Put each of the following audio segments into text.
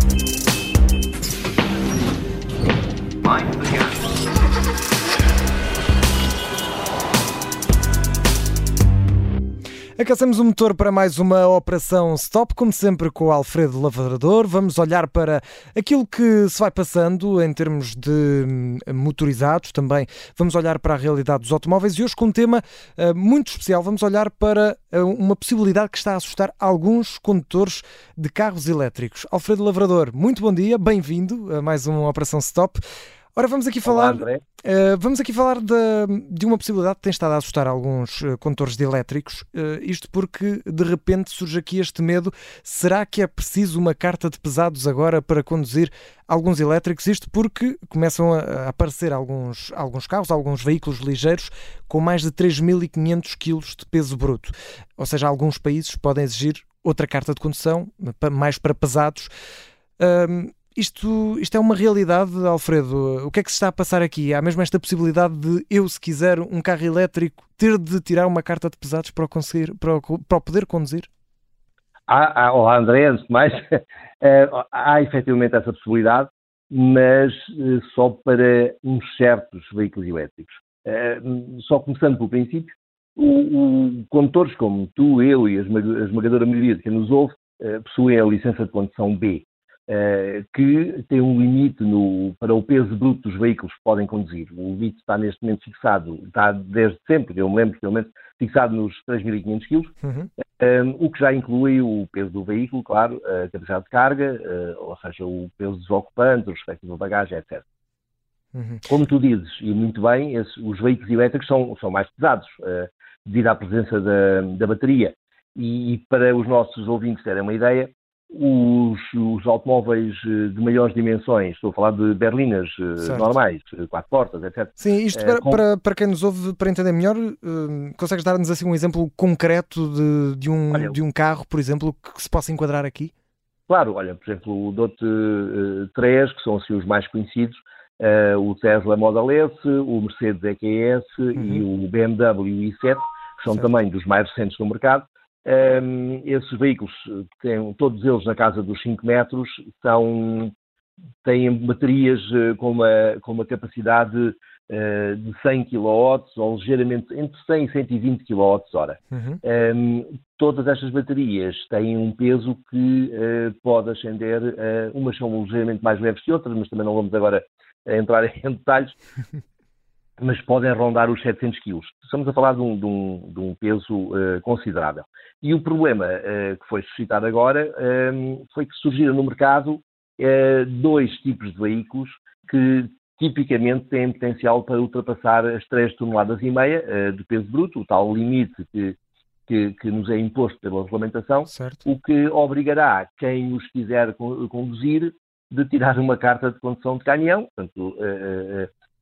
Thank you. Aquecemos o motor para mais uma operação stop, como sempre com o Alfredo Lavrador. Vamos olhar para aquilo que se vai passando em termos de hum, motorizados também. Vamos olhar para a realidade dos automóveis e hoje com um tema uh, muito especial. Vamos olhar para uh, uma possibilidade que está a assustar alguns condutores de carros elétricos. Alfredo Lavrador, muito bom dia, bem-vindo a mais uma operação stop. Ora, vamos aqui falar, Olá, uh, vamos aqui falar de, de, uma possibilidade que tem estado a assustar alguns uh, condutores de elétricos, uh, isto porque de repente surge aqui este medo, será que é preciso uma carta de pesados agora para conduzir alguns elétricos? Isto porque começam a, a aparecer alguns, alguns carros, alguns veículos ligeiros com mais de 3.500 kg de peso bruto, ou seja, alguns países podem exigir outra carta de condução, mais para pesados. Isto, isto é uma realidade, Alfredo. O que é que se está a passar aqui? Há mesmo esta possibilidade de eu, se quiser um carro elétrico, ter de tirar uma carta de pesados para o, conseguir, para para poder conduzir? Há, há, olá, André, antes de mais, eh, há efetivamente essa possibilidade, mas eh, só para uns certos veículos elétricos. Eh, só começando pelo princípio, o, o, condutores como tu, eu e a esmagadora maioria de quem nos ouve possuem a licença de condução B. Uh, que tem um limite no, para o peso bruto dos veículos que podem conduzir. O limite está neste momento fixado, está desde sempre, eu me lembro pelo menos, fixado nos 3.500 kg, uhum. um, o que já inclui o peso do veículo, claro, a capacidade de carga, uh, ou seja, o peso dos ocupantes, o respectivo bagagem, etc. Uhum. Como tu dizes, e muito bem, esses, os veículos elétricos são, são mais pesados, uh, devido à presença da, da bateria. E, e, para os nossos ouvintes terem uma ideia, os, os, automóveis eh, de maiores dimensões, estou a falar de berlinas eh, certo. normais, eh, quatro portas, etc. Sim, isto para, com... para, para, quem nos ouve, para entender melhor, consegues dar-nos assim um exemplo concreto de, de, um, olha, de um carro, por exemplo, que se possa enquadrar aqui? Claro, olha, por exemplo, o DOT uh, 3, que são assim os mais conhecidos, uh, o Tesla Model S, o Mercedes EQS uhum. e o BMW i7, que são certo. também dos mais recentes no mercado. Um, esses veículos, têm, todos eles na casa dos 5 metros, são, têm baterias uh, com, uma, com uma capacidade uh, de 100 kW ou ligeiramente entre 100 e 120 kWh. Uhum. Um, todas estas baterias têm um peso que uh, pode ascender, umas são ligeiramente mais leves que outras, mas também não vamos agora entrar em detalhes, mas podem rondar os 700 quilos. Estamos a falar de um, de um, de um peso uh, considerável. E o problema uh, que foi suscitado agora um, eh, foi que surgiram no mercado uh, dois tipos de veículos que tipicamente têm potencial para ultrapassar as 3 toneladas e meia de peso bruto, o tal limite que, que, que nos é imposto pela regulamentação, certo. o que obrigará quem os quiser conduzir de tirar uma carta de condução de caminhão, portanto,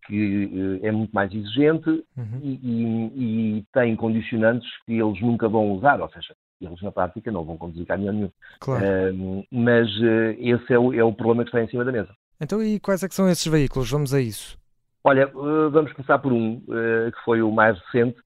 que eh, é muito mais exigente uhum. e, e, e, tem condicionantes que eles nunca vão usar, ou seja, eles na prática não vão conduzir caminhão nenhum. Claro. Uh, mas uh, esse é o, é o, problema que está em cima da mesa. Então, e quais é que são esses veículos? Vamos a isso. Olha, uh, vamos começar por um, que foi o mais recente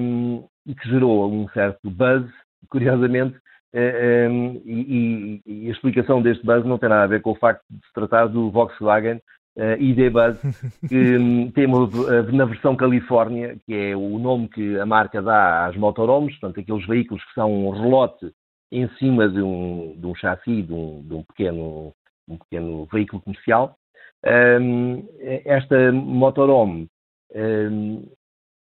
um, e que gerou um certo buzz, curiosamente, um, e, e, a explicação deste buzz não tem nada a ver com o facto de se tratar do Volkswagen uh, ID Buzz, que um, temos uh, na versão Califórnia, que é o nome que a marca dá às motorhomes, portanto, aqueles veículos que são um relote em cima de um, de um chassi, de um, de um, pequeno, um pequeno veículo comercial. Um, esta motorhome um,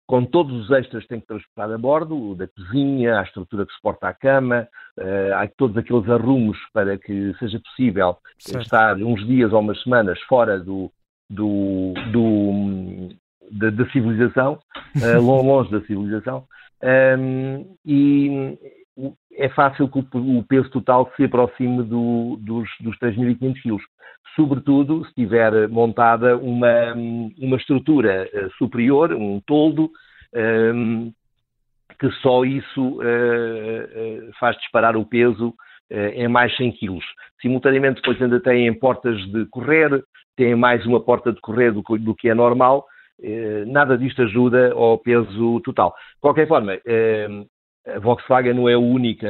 com todos os extras que tem que transportar a bordo, da cozinha, a estrutura que suporta a cama, uh, há todos aqueles arrumos para que seja possível certo. estar uns dias ou umas semanas fora do, do, do da, da, civilização, uh, longe da civilização, um, e é fácil que o, peso total se aproxime do, dos, dos 3.500 kg. Sobretudo se tiver montada uma, uma estrutura uh, superior, um toldo, um, que só isso uh, uh, faz disparar o peso em mais 100 kg. Simultaneamente, depois ainda têm portas de correr, têm mais uma porta de correr do, do que é normal. nada disto ajuda ao peso total. De qualquer forma, a Volkswagen não é a única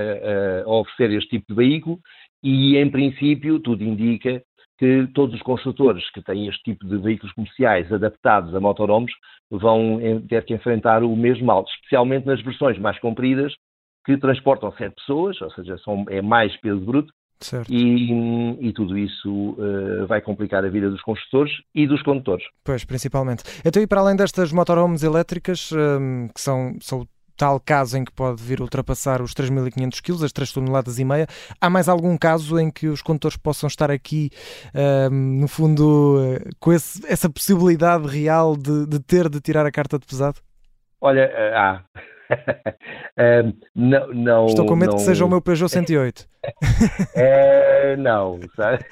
a oferecer este tipo de veículo e, em princípio, tudo indica que todos os construtores que têm este tipo de veículos comerciais adaptados a motorhomes vão ter que enfrentar o mesmo mal, especialmente nas versões mais compridas que transportam sete pessoas, ou seja, são, é mais peso bruto, e, e, tudo isso uh, vai complicar a vida dos construtores e dos condutores. Pois, principalmente. Então, e para além destas motorhomes elétricas, um, que são, são tal caso em que pode vir ultrapassar os 3.500 kg, as 3 toneladas e meia. Há mais algum caso em que os condutores possam estar aqui, um, no fundo, uh, com esse, essa possibilidade real de, de, ter de tirar a carta de pesado? Olha, uh, há. não, não, Estou com medo não... que seja o meu Peugeot 108. é, não, sabe?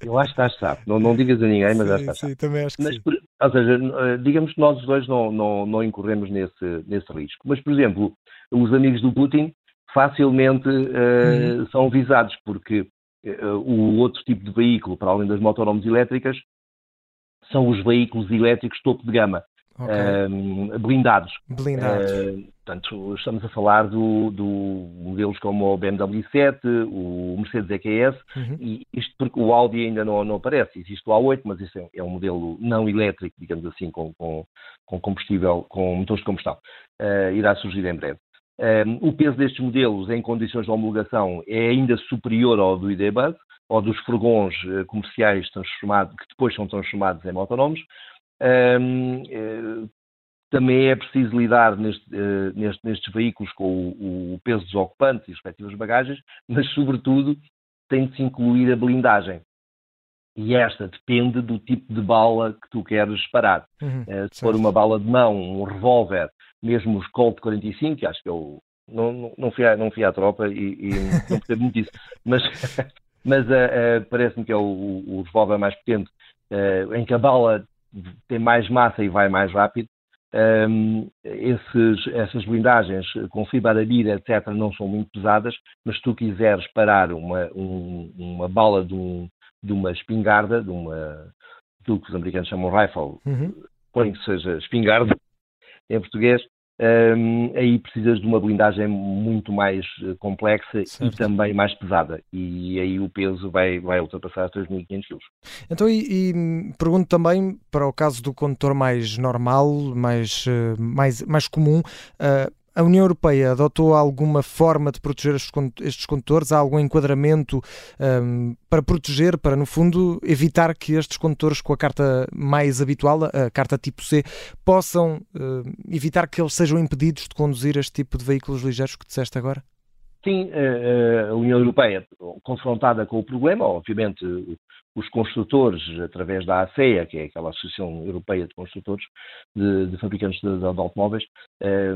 eu acho que estás sabe. Não, não digas a ninguém, mas sim, acho que estás Sim, também acho que mas, sim. Ou seja, eh, digamos que nós dois não, não, não incorremos nesse, nesse risco. Mas, por exemplo, os amigos do Putin facilmente uh, hum. são visados, porque uh, o outro tipo de veículo, para além das motorhomes elétricas, são os veículos elétricos topo de gama okay. blindados. Blindados. Uh, portanto, estamos a falar do, do, modelos como o BMW 7, o Mercedes EQS, uhum. e isto porque o Audi ainda não, não aparece. Existe o A8, mas isso é, é um modelo não elétrico, digamos assim, com, com, com combustível, com motores de combustão. Uh, irá surgir em breve. Um, o peso destes modelos em condições de homologação é ainda superior ao do ID.Buzz, ou dos furgões uh, comerciais transformados, que depois são transformados em motonomes, eh, também é preciso lidar neste, uh, neste, nestes veículos com o, o, peso dos ocupantes e as respectivas bagagens, mas, sobretudo, tem de se incluir a blindagem. E esta depende do tipo de bala que tu queres disparar. Uhum, uh, se for uma bala de mão, um revólver, mesmo os Colt 45, que acho que eu não, não, fui, à, não fui à tropa e, e não percebo muito isso, mas, mas uh, parece-me que é o, o, o revólver mais potente, em que a bala tem mais massa e vai mais rápido. Um, esses, essas blindagens com fibra arabira, etc., não são muito pesadas, mas se tu quiseres parar uma, um, uma bala de, um, de, uma espingarda, de uma do que os americanos chamam rifle, uhum. põe que seja espingarda em português, um, aí precisas de uma blindagem muito mais eh, complexa certo. e também mais pesada. E aí o peso vai, vai ultrapassar 3.500 kg. Então, e, e, pergunto também para o caso do condutor mais normal, mais, eh, mais, mais comum. Uh, a União Europeia adotou alguma forma de proteger estes condutores? Há algum enquadramento um, para proteger, para, no fundo, evitar que estes condutores com a carta mais habitual, a carta tipo C, possam uh, evitar que eles sejam impedidos de conduzir este tipo de veículos ligeiros que disseste agora? Sim, eh, eh, a União Europeia, confrontada com o problema, obviamente os construtores, através da ACEA, que é aquela Associação Europeia de Construtores de, de Fabricantes de, de, Automóveis, eh,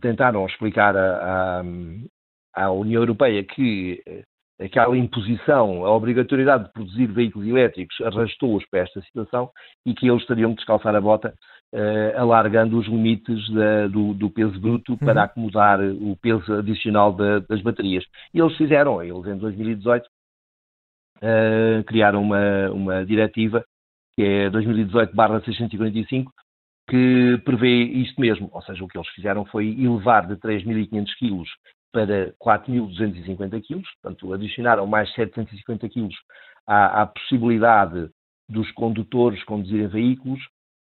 tentaram explicar à, à União Europeia que aquela imposição, a obrigatoriedade de produzir veículos elétricos arrastou-os para esta situação e que eles teriam que descalçar a bota uh, alargando os limites da, do, do, peso bruto uhum. para acomodar o peso adicional da, das baterias. E eles fizeram, eles em 2018 uh, eh, criaram uma, uma diretiva, que é 2018-645, que prevê isto mesmo, ou seja, o que eles fizeram foi elevar de 3.500 quilos para 4.250 quilos, portanto, adicionaram mais 750 quilos à, à possibilidade dos condutores conduzirem veículos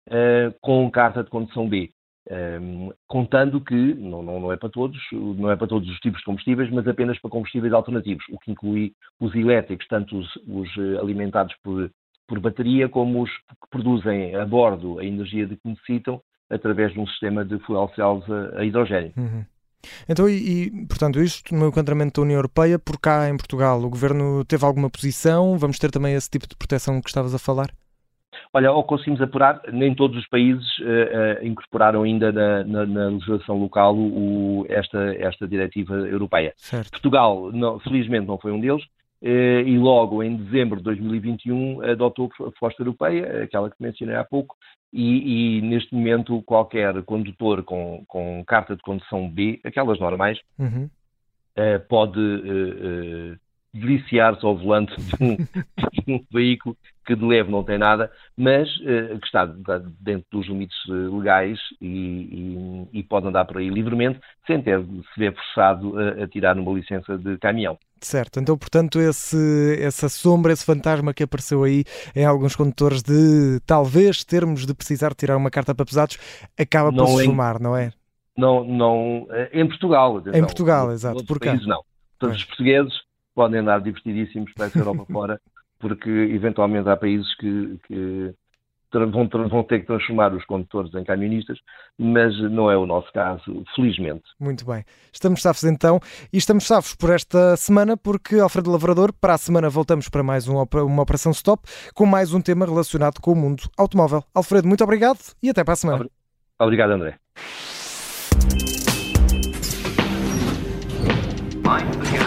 uh, com carta de condução B. Um, ehm, contando que não, não, não, é para todos, não é para todos os tipos de combustíveis, mas apenas para combustíveis alternativos, o que inclui os elétricos, tanto os, os eh, alimentados por, por bateria como os que produzem a bordo a energia de que necessitam através de um sistema de fuel cells a, a hidrogênio. Uhum. Então, e, e, portanto, isto no enquadramento da União Europeia, por cá em Portugal, o Governo teve alguma posição? Vamos ter também esse tipo de proteção que estavas a falar? Olha, ao conseguimos apurar, nem todos os países uh, uh, incorporaram ainda na, na, na legislação local o, esta, esta diretiva europeia. Certo. Portugal, não, felizmente, não foi um deles. Uh, e logo em dezembro de 2021 adotou a proposta europeia, aquela que mencionei há pouco, e, e, neste momento qualquer condutor com, com carta de condução B, aquelas normais, uhum. pode deliciar-se ao volante de um, de um, veículo que de leve não tem nada, mas uh, que está dentro dos limites uh, legais e, e, e, pode andar por aí livremente, sem ter de se ver forçado a, a tirar uma licença de caminhão. Certo, então portanto esse, essa sombra, esse fantasma que apareceu aí em alguns condutores de talvez termos de precisar tirar uma carta para pesados, acaba por se formar, não é? Não, não, eh, em Portugal. Em Portugal, exato. Por cá. Países, não. Todos os portugueses podem andar divertidíssimos para essa Europa fora, porque eventualmente há países que, que vão, vão, ter que transformar os condutores em camionistas, mas não é o nosso caso, felizmente. Muito bem. Estamos safos então, e estamos safos por esta semana, porque Alfredo Lavrador, para a semana voltamos para mais um, uma Operação Stop, com mais um tema relacionado com o mundo automóvel. Alfredo, muito obrigado e até para a semana. Obrigado, André. Mind